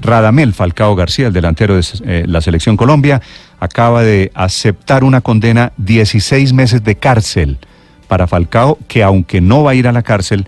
Radamel Falcao García, el delantero de eh, la selección Colombia, acaba de aceptar una condena 16 meses de cárcel para Falcao, que aunque no va a ir a la cárcel,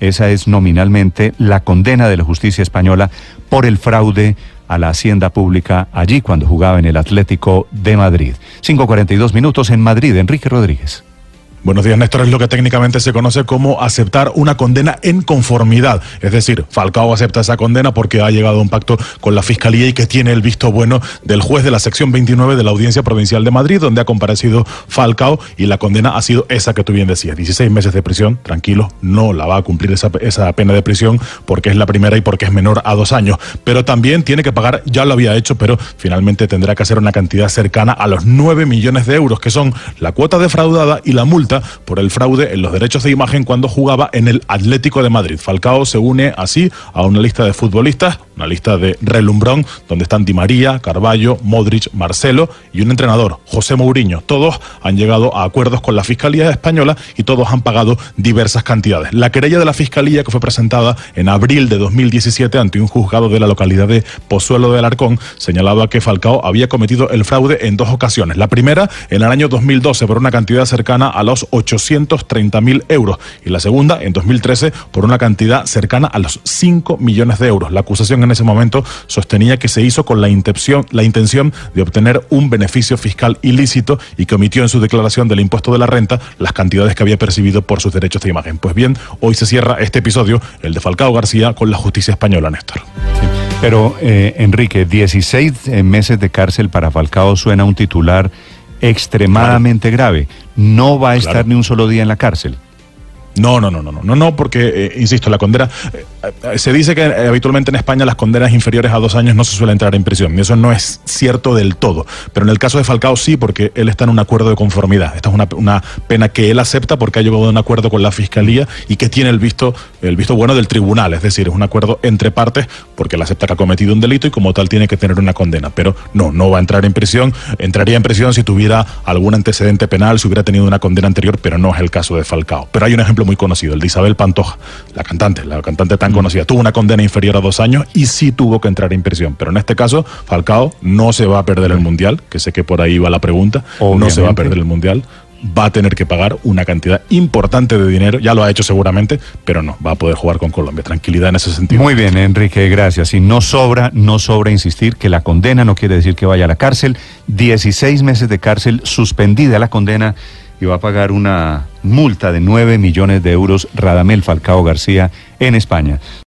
esa es nominalmente la condena de la justicia española por el fraude a la hacienda pública allí cuando jugaba en el Atlético de Madrid. 5.42 minutos en Madrid, Enrique Rodríguez. Buenos días, Néstor. Es lo que técnicamente se conoce como aceptar una condena en conformidad. Es decir, Falcao acepta esa condena porque ha llegado a un pacto con la Fiscalía y que tiene el visto bueno del juez de la sección 29 de la Audiencia Provincial de Madrid, donde ha comparecido Falcao y la condena ha sido esa que tú bien decías, 16 meses de prisión. Tranquilo, no la va a cumplir esa, esa pena de prisión porque es la primera y porque es menor a dos años. Pero también tiene que pagar, ya lo había hecho, pero finalmente tendrá que hacer una cantidad cercana a los 9 millones de euros, que son la cuota defraudada y la multa por el fraude en los derechos de imagen cuando jugaba en el Atlético de Madrid. Falcao se une así a una lista de futbolistas, una lista de relumbrón, donde están Di María, Carballo, Modric, Marcelo y un entrenador, José Mourinho. Todos han llegado a acuerdos con la Fiscalía Española y todos han pagado diversas cantidades. La querella de la Fiscalía, que fue presentada en abril de 2017 ante un juzgado de la localidad de Pozuelo del Arcón, señalaba que Falcao había cometido el fraude en dos ocasiones. La primera, en el año 2012, por una cantidad cercana a los 830 mil euros y la segunda en 2013 por una cantidad cercana a los 5 millones de euros. La acusación en ese momento sostenía que se hizo con la intención, la intención de obtener un beneficio fiscal ilícito y que omitió en su declaración del impuesto de la renta las cantidades que había percibido por sus derechos de imagen. Pues bien, hoy se cierra este episodio, el de Falcao García, con la justicia española, Néstor. Pero, eh, Enrique, 16 meses de cárcel para Falcao suena un titular extremadamente grave. No va a estar ni un solo día en la cárcel. No, no, no, no, no, no, porque, eh, insisto, la condena, eh, eh, se dice que habitualmente en España las condenas inferiores a dos años no se suele entrar en prisión, y eso no es cierto del todo, pero en el caso de Falcao sí, porque él está en un acuerdo de conformidad, esta es una, una pena que él acepta porque ha llegado a un acuerdo con la Fiscalía y que tiene el visto, el visto bueno del tribunal, es decir, es un acuerdo entre partes porque él acepta que ha cometido un delito y como tal tiene que tener una condena, pero no, no va a entrar en prisión, entraría en prisión si tuviera algún antecedente penal, si hubiera tenido una condena anterior, pero no es el caso de Falcao. Pero hay un ejemplo muy conocido, el de Isabel Pantoja, la cantante, la cantante tan conocida. Tuvo una condena inferior a dos años y sí tuvo que entrar en prisión. Pero en este caso, Falcao no se va a perder el Mundial, que sé que por ahí va la pregunta, no se va a perder el Mundial. Va a tener que pagar una cantidad importante de dinero, ya lo ha hecho seguramente, pero no, va a poder jugar con Colombia. Tranquilidad en ese sentido. Muy bien, Enrique, gracias. Y no sobra, no sobra insistir que la condena no quiere decir que vaya a la cárcel. 16 meses de cárcel, suspendida la condena y va a pagar una multa de 9 millones de euros Radamel Falcao García en España.